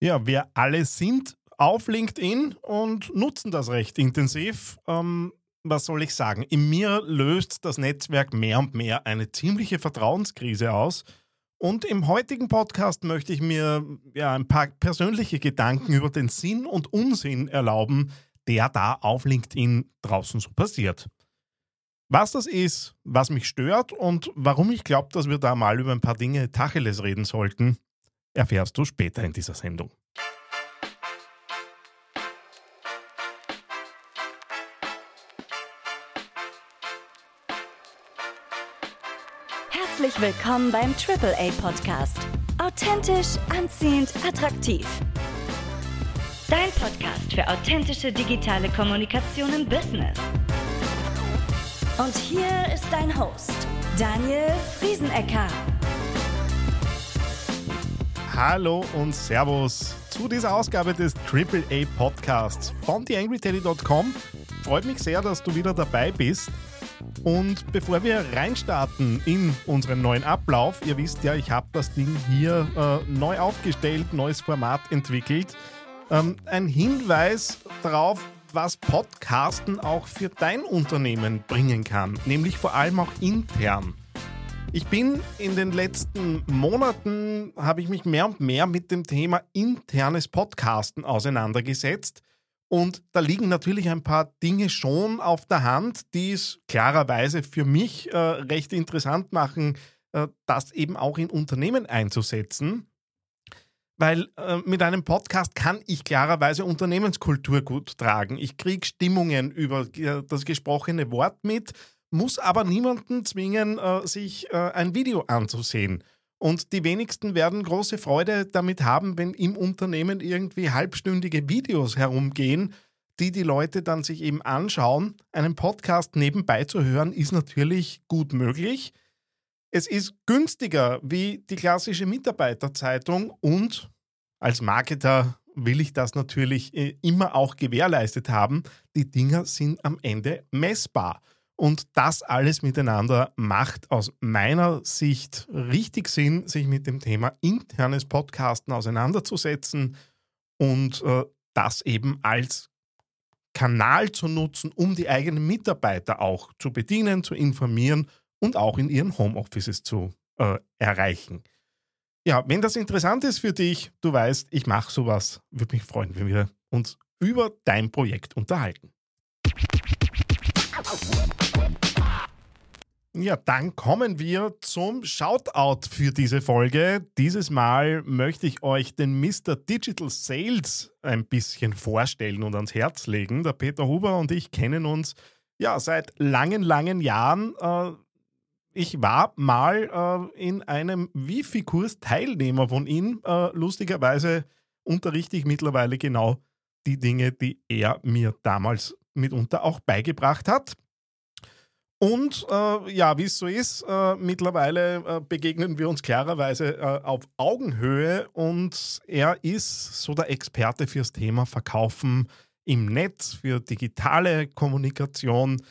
Ja, wir alle sind auf LinkedIn und nutzen das recht intensiv. Ähm, was soll ich sagen? In mir löst das Netzwerk mehr und mehr eine ziemliche Vertrauenskrise aus. Und im heutigen Podcast möchte ich mir ja, ein paar persönliche Gedanken über den Sinn und Unsinn erlauben, der da auf LinkedIn draußen so passiert. Was das ist, was mich stört und warum ich glaube, dass wir da mal über ein paar Dinge Tacheles reden sollten, erfährst du später in dieser Sendung. Herzlich willkommen beim AAA Podcast. Authentisch, anziehend, attraktiv. Dein Podcast für authentische digitale Kommunikation im Business. Und hier ist dein Host, Daniel Friesenecker. Hallo und Servus zu dieser Ausgabe des AAA Podcasts von TheAngryTeddy.com. Freut mich sehr, dass du wieder dabei bist. Und bevor wir reinstarten in unseren neuen Ablauf, ihr wisst ja, ich habe das Ding hier äh, neu aufgestellt, neues Format entwickelt. Ähm, ein Hinweis darauf, was Podcasten auch für dein Unternehmen bringen kann, nämlich vor allem auch intern. Ich bin in den letzten Monaten, habe ich mich mehr und mehr mit dem Thema internes Podcasten auseinandergesetzt. Und da liegen natürlich ein paar Dinge schon auf der Hand, die es klarerweise für mich äh, recht interessant machen, äh, das eben auch in Unternehmen einzusetzen. Weil äh, mit einem Podcast kann ich klarerweise Unternehmenskultur gut tragen. Ich kriege Stimmungen über äh, das gesprochene Wort mit muss aber niemanden zwingen, äh, sich äh, ein Video anzusehen. Und die wenigsten werden große Freude damit haben, wenn im Unternehmen irgendwie halbstündige Videos herumgehen, die die Leute dann sich eben anschauen. Einen Podcast nebenbei zu hören, ist natürlich gut möglich. Es ist günstiger wie die klassische Mitarbeiterzeitung und als Marketer will ich das natürlich äh, immer auch gewährleistet haben. Die Dinger sind am Ende messbar. Und das alles miteinander macht aus meiner Sicht richtig Sinn, sich mit dem Thema internes Podcasten auseinanderzusetzen und äh, das eben als Kanal zu nutzen, um die eigenen Mitarbeiter auch zu bedienen, zu informieren und auch in ihren Homeoffices zu äh, erreichen. Ja, wenn das interessant ist für dich, du weißt, ich mache sowas, würde mich freuen, wenn wir uns über dein Projekt unterhalten. Ja, dann kommen wir zum Shoutout für diese Folge. Dieses Mal möchte ich euch den Mr. Digital Sales ein bisschen vorstellen und ans Herz legen. Der Peter Huber und ich kennen uns ja seit langen, langen Jahren. Äh, ich war mal äh, in einem Wifi-Kurs Teilnehmer von ihm. Äh, lustigerweise unterrichte ich mittlerweile genau die Dinge, die er mir damals mitunter auch beigebracht hat. Und äh, ja, wie es so ist, äh, mittlerweile äh, begegnen wir uns klarerweise äh, auf Augenhöhe und er ist so der Experte fürs Thema Verkaufen im Netz, für digitale Kommunikation.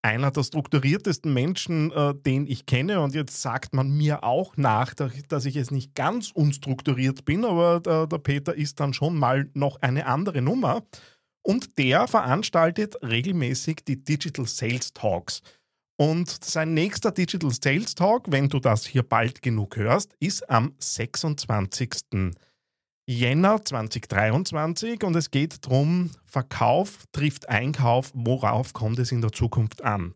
Einer der strukturiertesten Menschen, äh, den ich kenne. Und jetzt sagt man mir auch nach, dass ich jetzt nicht ganz unstrukturiert bin, aber der, der Peter ist dann schon mal noch eine andere Nummer. Und der veranstaltet regelmäßig die Digital Sales Talks. Und sein nächster Digital Sales Talk, wenn du das hier bald genug hörst, ist am 26. Jänner 2023 und es geht darum, Verkauf trifft Einkauf, worauf kommt es in der Zukunft an.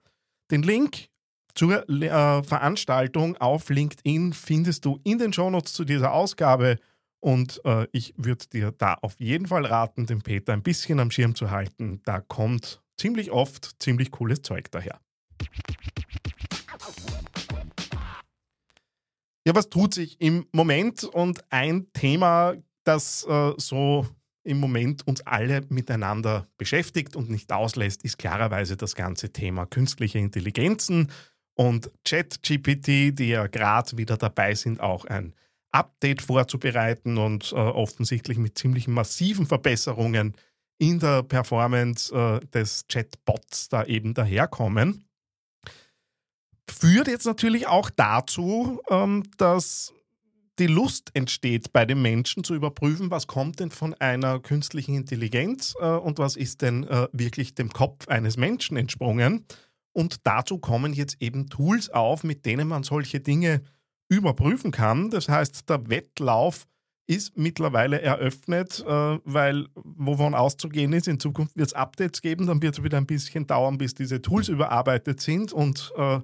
Den Link zur äh, Veranstaltung auf LinkedIn findest du in den Shownotes zu dieser Ausgabe und äh, ich würde dir da auf jeden Fall raten, den Peter ein bisschen am Schirm zu halten. Da kommt ziemlich oft ziemlich cooles Zeug daher. Ja, was tut sich im Moment? Und ein Thema, das äh, so im Moment uns alle miteinander beschäftigt und nicht auslässt, ist klarerweise das ganze Thema künstliche Intelligenzen und ChatGPT, die ja gerade wieder dabei sind, auch ein Update vorzubereiten und äh, offensichtlich mit ziemlich massiven Verbesserungen in der Performance äh, des Chatbots da eben daherkommen führt jetzt natürlich auch dazu, ähm, dass die Lust entsteht bei den Menschen zu überprüfen, was kommt denn von einer künstlichen Intelligenz äh, und was ist denn äh, wirklich dem Kopf eines Menschen entsprungen. Und dazu kommen jetzt eben Tools auf, mit denen man solche Dinge überprüfen kann. Das heißt, der Wettlauf ist mittlerweile eröffnet, äh, weil wovon auszugehen ist, in Zukunft wird es Updates geben, dann wird es wieder ein bisschen dauern, bis diese Tools überarbeitet sind und äh,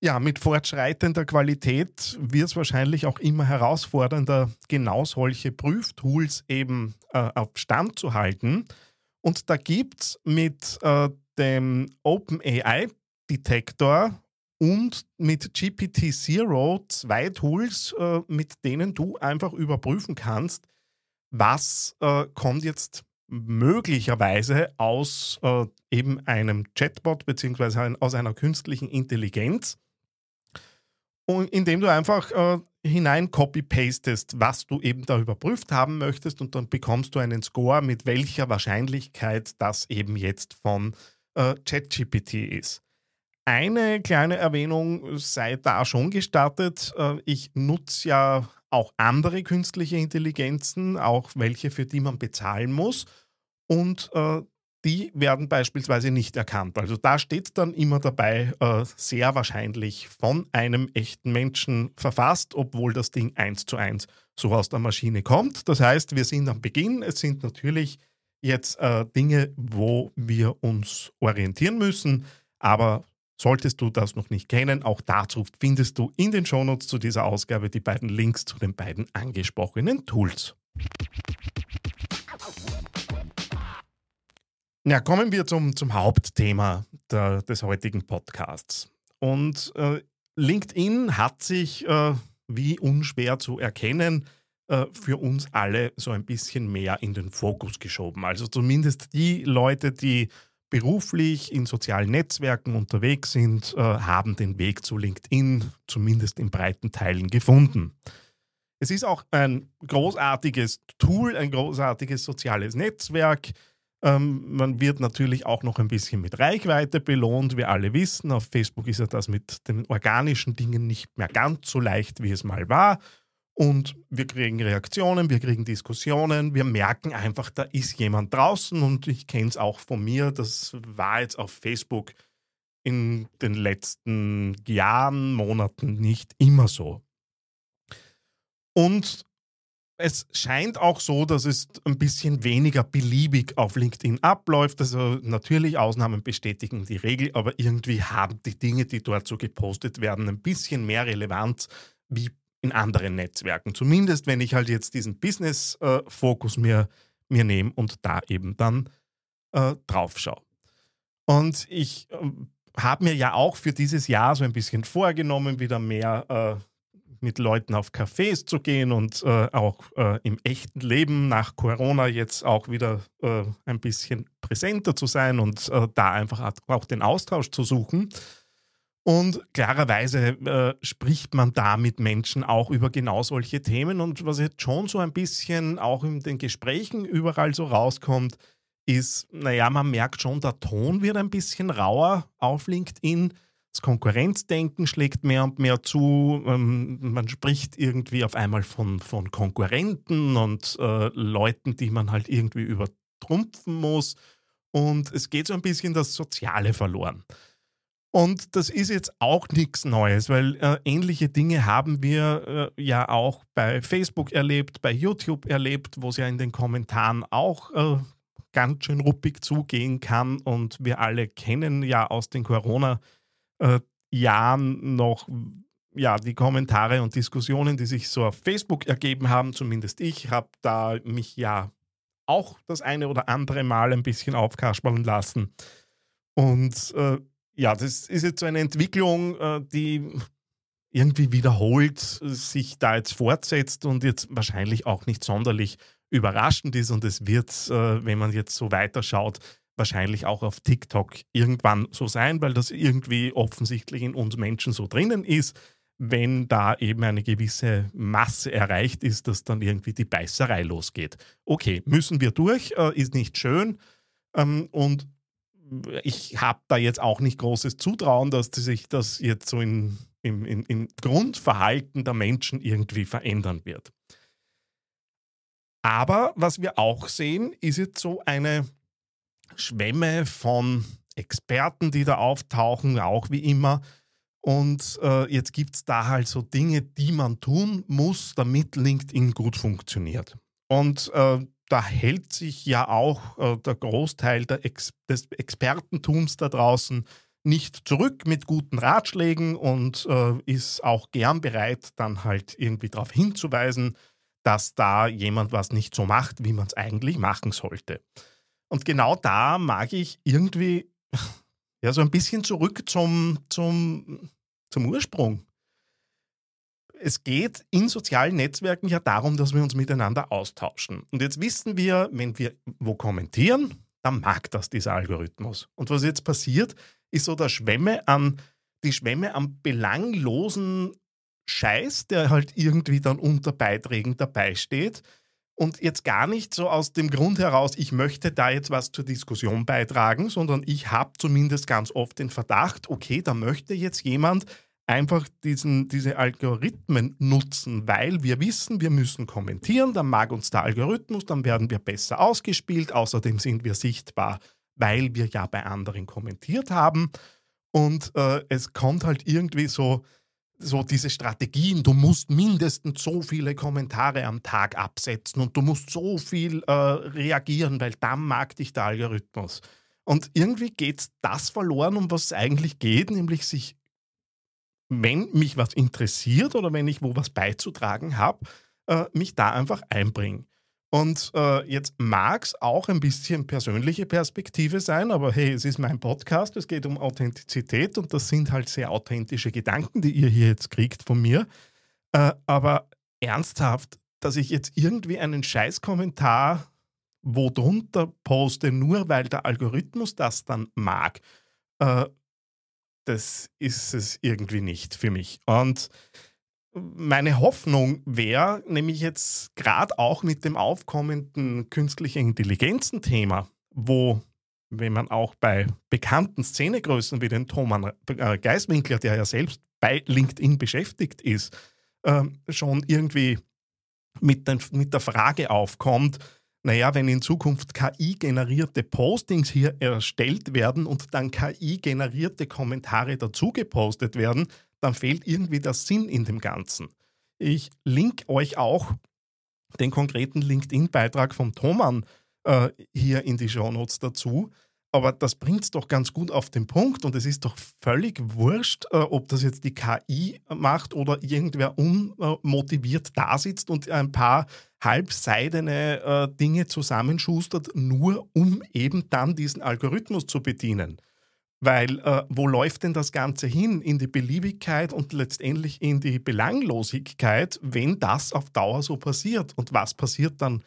ja, mit fortschreitender Qualität wird es wahrscheinlich auch immer herausfordernder, genau solche Prüftools eben äh, auf Stand zu halten. Und da gibt es mit äh, dem OpenAI-Detektor und mit GPT-Zero zwei Tools, äh, mit denen du einfach überprüfen kannst, was äh, kommt jetzt möglicherweise aus äh, eben einem Chatbot beziehungsweise aus einer künstlichen Intelligenz, und indem du einfach äh, hinein copy-pastest, was du eben da überprüft haben möchtest und dann bekommst du einen Score, mit welcher Wahrscheinlichkeit das eben jetzt von äh, ChatGPT ist. Eine kleine Erwähnung sei da schon gestartet. Äh, ich nutze ja auch andere künstliche Intelligenzen, auch welche, für die man bezahlen muss. Und äh, die werden beispielsweise nicht erkannt. Also da steht dann immer dabei, äh, sehr wahrscheinlich von einem echten Menschen verfasst, obwohl das Ding eins zu eins so aus der Maschine kommt. Das heißt, wir sind am Beginn. Es sind natürlich jetzt äh, Dinge, wo wir uns orientieren müssen, aber Solltest du das noch nicht kennen, auch dazu findest du in den Shownotes zu dieser Ausgabe die beiden Links zu den beiden angesprochenen Tools. Ja, kommen wir zum, zum Hauptthema der, des heutigen Podcasts. Und äh, LinkedIn hat sich, äh, wie unschwer zu erkennen, äh, für uns alle so ein bisschen mehr in den Fokus geschoben. Also zumindest die Leute, die beruflich in sozialen Netzwerken unterwegs sind, äh, haben den Weg zu LinkedIn zumindest in breiten Teilen gefunden. Es ist auch ein großartiges Tool, ein großartiges soziales Netzwerk. Ähm, man wird natürlich auch noch ein bisschen mit Reichweite belohnt. Wir alle wissen, auf Facebook ist ja das mit den organischen Dingen nicht mehr ganz so leicht, wie es mal war. Und wir kriegen Reaktionen, wir kriegen Diskussionen, wir merken einfach, da ist jemand draußen und ich kenne es auch von mir, das war jetzt auf Facebook in den letzten Jahren, Monaten nicht immer so. Und es scheint auch so, dass es ein bisschen weniger beliebig auf LinkedIn abläuft. Also natürlich Ausnahmen bestätigen die Regel, aber irgendwie haben die Dinge, die dort so gepostet werden, ein bisschen mehr Relevanz wie in anderen Netzwerken. Zumindest wenn ich halt jetzt diesen Business-Fokus mir, mir nehme und da eben dann äh, drauf schaue. Und ich äh, habe mir ja auch für dieses Jahr so ein bisschen vorgenommen, wieder mehr äh, mit Leuten auf Cafés zu gehen und äh, auch äh, im echten Leben nach Corona jetzt auch wieder äh, ein bisschen präsenter zu sein und äh, da einfach auch den Austausch zu suchen. Und klarerweise äh, spricht man da mit Menschen auch über genau solche Themen. Und was jetzt schon so ein bisschen auch in den Gesprächen überall so rauskommt, ist, naja, man merkt schon, der Ton wird ein bisschen rauer auf LinkedIn. Das Konkurrenzdenken schlägt mehr und mehr zu. Ähm, man spricht irgendwie auf einmal von, von Konkurrenten und äh, Leuten, die man halt irgendwie übertrumpfen muss. Und es geht so ein bisschen das Soziale verloren. Und das ist jetzt auch nichts Neues, weil äh, ähnliche Dinge haben wir äh, ja auch bei Facebook erlebt, bei YouTube erlebt, wo es ja in den Kommentaren auch äh, ganz schön ruppig zugehen kann. Und wir alle kennen ja aus den Corona-Jahren äh, noch ja, die Kommentare und Diskussionen, die sich so auf Facebook ergeben haben. Zumindest ich habe da mich ja auch das eine oder andere Mal ein bisschen aufkaspern lassen. Und äh, ja, das ist jetzt so eine Entwicklung, äh, die irgendwie wiederholt sich da jetzt fortsetzt und jetzt wahrscheinlich auch nicht sonderlich überraschend ist. Und es wird, äh, wenn man jetzt so weiterschaut, wahrscheinlich auch auf TikTok irgendwann so sein, weil das irgendwie offensichtlich in uns Menschen so drinnen ist, wenn da eben eine gewisse Masse erreicht ist, dass dann irgendwie die Beißerei losgeht. Okay, müssen wir durch, äh, ist nicht schön. Ähm, und ich habe da jetzt auch nicht großes Zutrauen, dass sich das jetzt so in im, im, im Grundverhalten der Menschen irgendwie verändern wird. Aber was wir auch sehen, ist jetzt so eine Schwemme von Experten, die da auftauchen, auch wie immer. Und äh, jetzt gibt es da halt so Dinge, die man tun muss, damit LinkedIn gut funktioniert. Und äh, da hält sich ja auch äh, der Großteil Ex des Expertentums da draußen nicht zurück mit guten Ratschlägen und äh, ist auch gern bereit, dann halt irgendwie darauf hinzuweisen, dass da jemand was nicht so macht, wie man es eigentlich machen sollte. Und genau da mag ich irgendwie ja so ein bisschen zurück zum, zum, zum Ursprung. Es geht in sozialen Netzwerken ja darum, dass wir uns miteinander austauschen. Und jetzt wissen wir, wenn wir wo kommentieren, dann mag das dieser Algorithmus. Und was jetzt passiert, ist so der Schwemme an, die Schwemme an belanglosen Scheiß, der halt irgendwie dann unter Beiträgen dabei steht. Und jetzt gar nicht so aus dem Grund heraus, ich möchte da jetzt was zur Diskussion beitragen, sondern ich habe zumindest ganz oft den Verdacht, okay, da möchte jetzt jemand einfach diesen, diese Algorithmen nutzen, weil wir wissen, wir müssen kommentieren, dann mag uns der Algorithmus, dann werden wir besser ausgespielt, außerdem sind wir sichtbar, weil wir ja bei anderen kommentiert haben. Und äh, es kommt halt irgendwie so, so diese Strategien, du musst mindestens so viele Kommentare am Tag absetzen und du musst so viel äh, reagieren, weil dann mag dich der Algorithmus. Und irgendwie geht das verloren, um was es eigentlich geht, nämlich sich, wenn mich was interessiert oder wenn ich wo was beizutragen habe, äh, mich da einfach einbringen. Und äh, jetzt mag es auch ein bisschen persönliche Perspektive sein, aber hey, es ist mein Podcast, es geht um Authentizität und das sind halt sehr authentische Gedanken, die ihr hier jetzt kriegt von mir. Äh, aber ernsthaft, dass ich jetzt irgendwie einen Scheißkommentar wo drunter poste, nur weil der Algorithmus das dann mag, äh, das ist es irgendwie nicht für mich. Und meine Hoffnung wäre nämlich jetzt gerade auch mit dem aufkommenden künstlichen Intelligenzen-Thema, wo, wenn man auch bei bekannten Szenegrößen wie den Thomas äh, Geiswinkler, der ja selbst bei LinkedIn beschäftigt ist, äh, schon irgendwie mit, den, mit der Frage aufkommt, naja, wenn in Zukunft KI-generierte Postings hier erstellt werden und dann KI-generierte Kommentare dazu gepostet werden, dann fehlt irgendwie der Sinn in dem Ganzen. Ich link euch auch den konkreten LinkedIn-Beitrag vom Thoman äh, hier in die Shownotes dazu. Aber das bringt es doch ganz gut auf den Punkt und es ist doch völlig wurscht, äh, ob das jetzt die KI macht oder irgendwer unmotiviert da sitzt und ein paar halbseidene äh, Dinge zusammenschustert, nur um eben dann diesen Algorithmus zu bedienen. Weil äh, wo läuft denn das Ganze hin? In die Beliebigkeit und letztendlich in die Belanglosigkeit, wenn das auf Dauer so passiert. Und was passiert dann?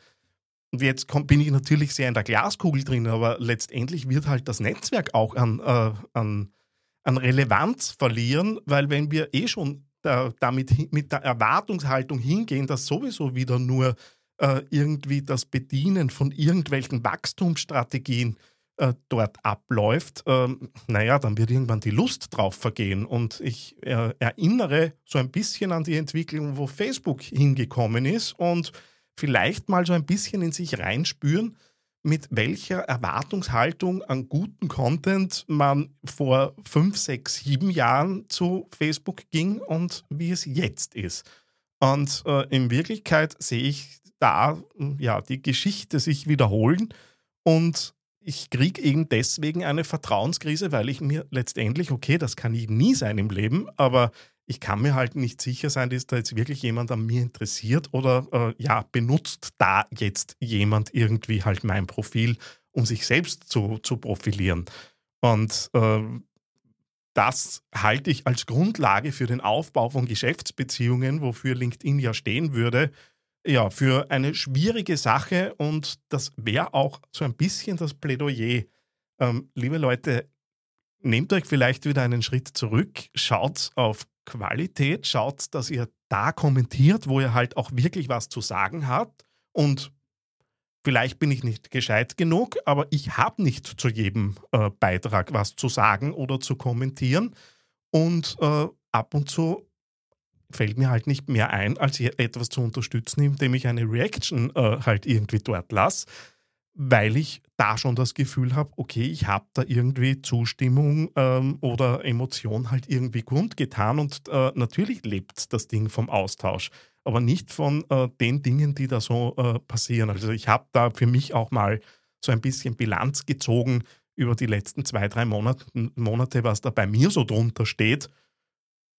Und jetzt komm, bin ich natürlich sehr in der Glaskugel drin, aber letztendlich wird halt das Netzwerk auch an, äh, an, an Relevanz verlieren, weil wenn wir eh schon da, damit mit der Erwartungshaltung hingehen, dass sowieso wieder nur äh, irgendwie das Bedienen von irgendwelchen Wachstumsstrategien äh, dort abläuft, ähm, naja, dann wird irgendwann die Lust drauf vergehen. Und ich äh, erinnere so ein bisschen an die Entwicklung, wo Facebook hingekommen ist und vielleicht mal so ein bisschen in sich reinspüren, mit welcher Erwartungshaltung an guten Content man vor fünf, sechs, sieben Jahren zu Facebook ging und wie es jetzt ist. Und äh, in Wirklichkeit sehe ich da ja die Geschichte sich wiederholen und ich kriege eben deswegen eine Vertrauenskrise, weil ich mir letztendlich, okay, das kann ich nie sein im Leben, aber ich kann mir halt nicht sicher sein, dass da jetzt wirklich jemand an mir interessiert oder äh, ja, benutzt da jetzt jemand irgendwie halt mein Profil, um sich selbst zu, zu profilieren. Und äh, das halte ich als Grundlage für den Aufbau von Geschäftsbeziehungen, wofür LinkedIn ja stehen würde, ja, für eine schwierige Sache und das wäre auch so ein bisschen das Plädoyer. Ähm, liebe Leute, nehmt euch vielleicht wieder einen Schritt zurück, schaut auf Qualität, schaut, dass ihr da kommentiert, wo ihr halt auch wirklich was zu sagen habt und vielleicht bin ich nicht gescheit genug, aber ich habe nicht zu jedem äh, Beitrag was zu sagen oder zu kommentieren und äh, ab und zu fällt mir halt nicht mehr ein, als etwas zu unterstützen, indem ich eine Reaction äh, halt irgendwie dort lasse, weil ich da schon das Gefühl habe, okay, ich habe da irgendwie Zustimmung ähm, oder Emotion halt irgendwie kundgetan und äh, natürlich lebt das Ding vom Austausch, aber nicht von äh, den Dingen, die da so äh, passieren. Also ich habe da für mich auch mal so ein bisschen Bilanz gezogen über die letzten zwei, drei Monate, Monate was da bei mir so drunter steht.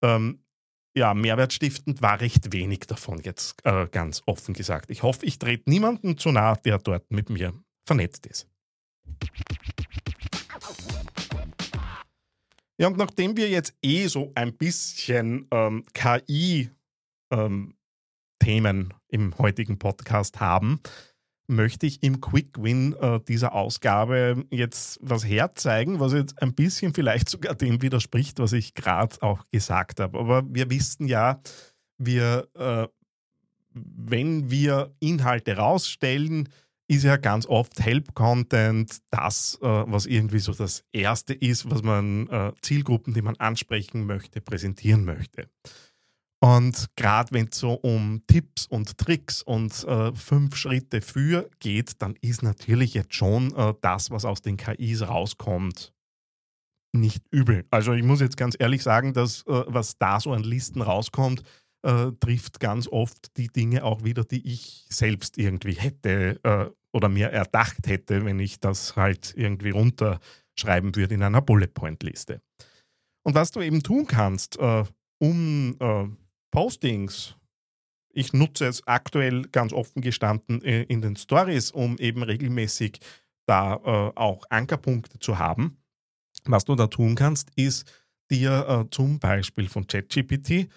Ähm, ja, mehrwertstiftend war recht wenig davon jetzt äh, ganz offen gesagt. Ich hoffe, ich trete niemanden zu nahe, der dort mit mir vernetzt ist. Ja, und nachdem wir jetzt eh so ein bisschen ähm, KI-Themen ähm, im heutigen Podcast haben, möchte ich im Quick Win äh, dieser Ausgabe jetzt was herzeigen, was jetzt ein bisschen vielleicht sogar dem widerspricht, was ich gerade auch gesagt habe. Aber wir wissen ja, wir, äh, wenn wir Inhalte rausstellen, ist ja ganz oft Help-Content das, äh, was irgendwie so das Erste ist, was man äh, Zielgruppen, die man ansprechen möchte, präsentieren möchte. Und gerade wenn es so um Tipps und Tricks und äh, fünf Schritte für geht, dann ist natürlich jetzt schon äh, das, was aus den KIs rauskommt, nicht übel. Also ich muss jetzt ganz ehrlich sagen, dass äh, was da so an Listen rauskommt, äh, trifft ganz oft die Dinge auch wieder, die ich selbst irgendwie hätte äh, oder mir erdacht hätte, wenn ich das halt irgendwie runterschreiben würde in einer Bullet Point Liste. Und was du eben tun kannst, äh, um Postings. Ich nutze es aktuell ganz offen gestanden äh, in den Stories, um eben regelmäßig da äh, auch Ankerpunkte zu haben. Was du da tun kannst, ist dir äh, zum Beispiel von ChatGPT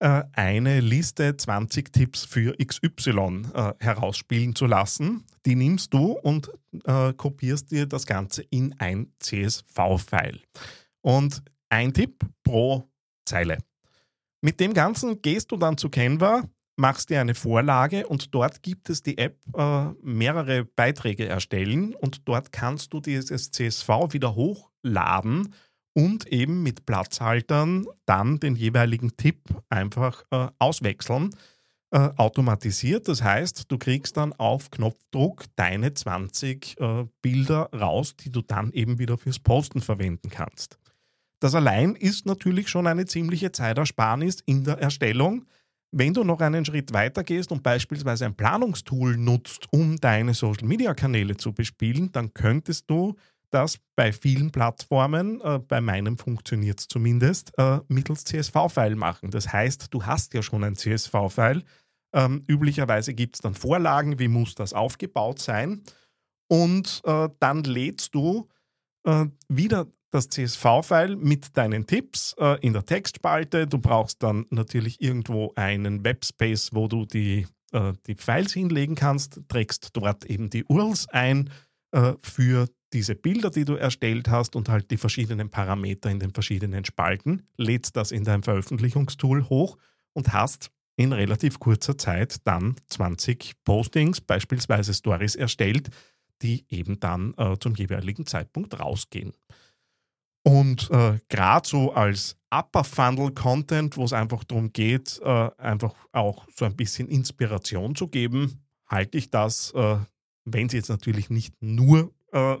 äh, eine Liste 20 Tipps für XY äh, herausspielen zu lassen. Die nimmst du und äh, kopierst dir das Ganze in ein CSV-File. Und ein Tipp pro Zeile. Mit dem Ganzen gehst du dann zu Canva, machst dir eine Vorlage und dort gibt es die App äh, mehrere Beiträge erstellen und dort kannst du dieses CSV wieder hochladen und eben mit Platzhaltern dann den jeweiligen Tipp einfach äh, auswechseln, äh, automatisiert. Das heißt, du kriegst dann auf Knopfdruck deine 20 äh, Bilder raus, die du dann eben wieder fürs Posten verwenden kannst. Das allein ist natürlich schon eine ziemliche Zeitersparnis in der Erstellung. Wenn du noch einen Schritt weiter gehst und beispielsweise ein Planungstool nutzt, um deine Social-Media-Kanäle zu bespielen, dann könntest du das bei vielen Plattformen, äh, bei meinem funktioniert es zumindest, äh, mittels CSV-File machen. Das heißt, du hast ja schon ein CSV-File. Ähm, üblicherweise gibt es dann Vorlagen, wie muss das aufgebaut sein. Und äh, dann lädst du äh, wieder das CSV-File mit deinen Tipps äh, in der Textspalte. Du brauchst dann natürlich irgendwo einen Webspace, wo du die, äh, die Files hinlegen kannst, trägst dort eben die URLs ein äh, für diese Bilder, die du erstellt hast und halt die verschiedenen Parameter in den verschiedenen Spalten, lädst das in dein Veröffentlichungstool hoch und hast in relativ kurzer Zeit dann 20 Postings, beispielsweise Stories erstellt, die eben dann äh, zum jeweiligen Zeitpunkt rausgehen. Und äh, gerade so als Upper Funnel Content, wo es einfach darum geht, äh, einfach auch so ein bisschen Inspiration zu geben, halte ich das, äh, wenn es jetzt natürlich nicht nur äh,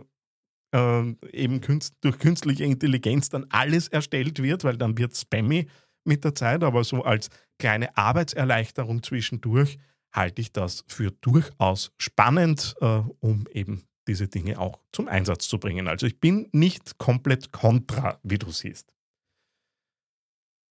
äh, eben künst durch künstliche Intelligenz dann alles erstellt wird, weil dann wird spammy mit der Zeit, aber so als kleine Arbeitserleichterung zwischendurch halte ich das für durchaus spannend, äh, um eben diese Dinge auch zum Einsatz zu bringen. Also ich bin nicht komplett kontra, wie du siehst.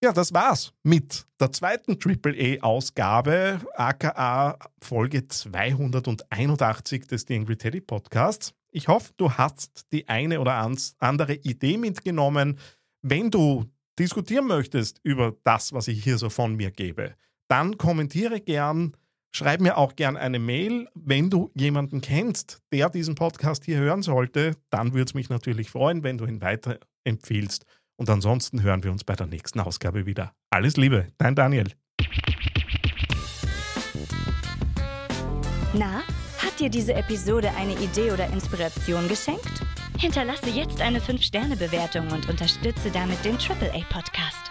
Ja, das war's mit der zweiten AAA-Ausgabe, aka Folge 281 des The Angry Teddy Podcasts. Ich hoffe, du hast die eine oder andere Idee mitgenommen. Wenn du diskutieren möchtest über das, was ich hier so von mir gebe, dann kommentiere gern Schreib mir auch gern eine Mail. Wenn du jemanden kennst, der diesen Podcast hier hören sollte, dann würde es mich natürlich freuen, wenn du ihn weiterempfiehlst. Und ansonsten hören wir uns bei der nächsten Ausgabe wieder. Alles Liebe, dein Daniel. Na, hat dir diese Episode eine Idee oder Inspiration geschenkt? Hinterlasse jetzt eine 5-Sterne-Bewertung und unterstütze damit den AAA-Podcast.